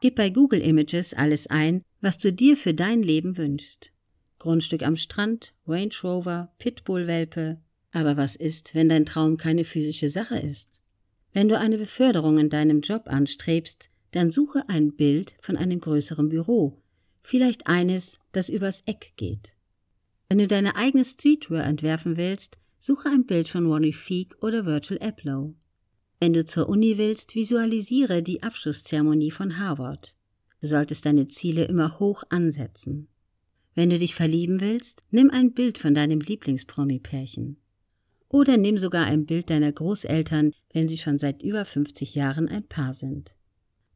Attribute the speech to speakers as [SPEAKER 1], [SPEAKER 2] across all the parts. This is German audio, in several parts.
[SPEAKER 1] Gib bei Google Images alles ein, was du dir für dein Leben wünschst. Grundstück am Strand, Range Rover, Pitbull-Welpe. Aber was ist, wenn dein Traum keine physische Sache ist? Wenn du eine Beförderung in deinem Job anstrebst, dann suche ein Bild von einem größeren Büro, vielleicht eines, das übers Eck geht. Wenn du deine eigene Streetwear entwerfen willst, suche ein Bild von Ronnie Feek oder Virgil Abloh. Wenn du zur Uni willst, visualisiere die Abschlusszeremonie von Harvard. Du solltest deine Ziele immer hoch ansetzen. Wenn du dich verlieben willst, nimm ein Bild von deinem Lieblingspromi-Pärchen. Oder nimm sogar ein Bild deiner Großeltern, wenn sie schon seit über 50 Jahren ein Paar sind.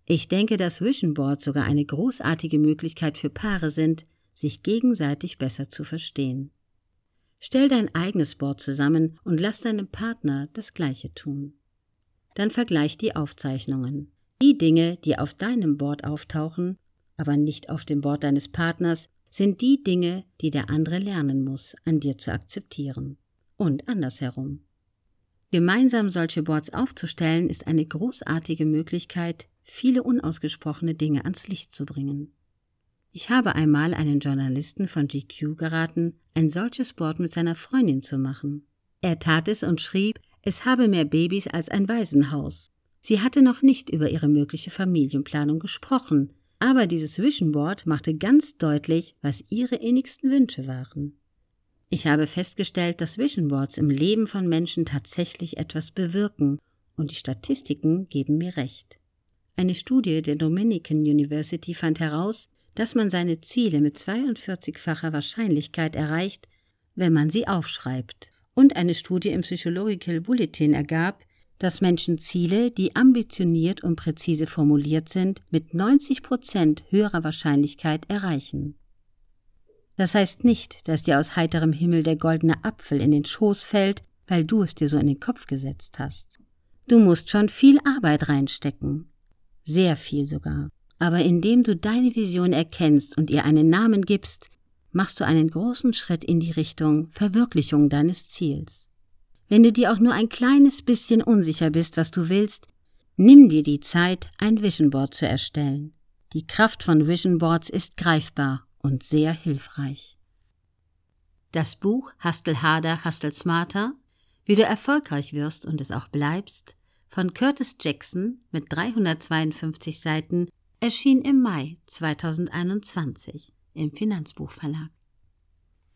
[SPEAKER 1] Ich denke, dass Vision Boards sogar eine großartige Möglichkeit für Paare sind, sich gegenseitig besser zu verstehen. Stell dein eigenes Board zusammen und lass deinem Partner das Gleiche tun. Dann vergleich die Aufzeichnungen. Die Dinge, die auf deinem Board auftauchen, aber nicht auf dem Board deines Partners, sind die Dinge, die der andere lernen muss, an dir zu akzeptieren. Und andersherum. Gemeinsam solche Boards aufzustellen, ist eine großartige Möglichkeit, viele unausgesprochene Dinge ans Licht zu bringen. Ich habe einmal einen Journalisten von GQ geraten, ein solches Board mit seiner Freundin zu machen. Er tat es und schrieb, es habe mehr Babys als ein Waisenhaus. Sie hatte noch nicht über ihre mögliche Familienplanung gesprochen, aber dieses Vision Board machte ganz deutlich, was ihre innigsten Wünsche waren. Ich habe festgestellt, dass Vision Boards im Leben von Menschen tatsächlich etwas bewirken, und die Statistiken geben mir recht. Eine Studie der Dominican University fand heraus, dass man seine Ziele mit 42-facher Wahrscheinlichkeit erreicht, wenn man sie aufschreibt und eine Studie im Psychological Bulletin ergab, dass Menschen Ziele, die ambitioniert und präzise formuliert sind, mit 90 Prozent höherer Wahrscheinlichkeit erreichen. Das heißt nicht, dass dir aus heiterem Himmel der goldene Apfel in den Schoß fällt, weil du es dir so in den Kopf gesetzt hast. Du musst schon viel Arbeit reinstecken. Sehr viel sogar. Aber indem du deine Vision erkennst und ihr einen Namen gibst, machst du einen großen Schritt in die Richtung Verwirklichung deines Ziels. Wenn du dir auch nur ein kleines bisschen unsicher bist, was du willst, nimm dir die Zeit, ein Vision Board zu erstellen. Die Kraft von Vision Boards ist greifbar und sehr hilfreich. Das Buch Hustle Harder, Hustle Smarter, wie du erfolgreich wirst und es auch bleibst, von Curtis Jackson mit 352 Seiten erschien im Mai 2021 im Finanzbuchverlag.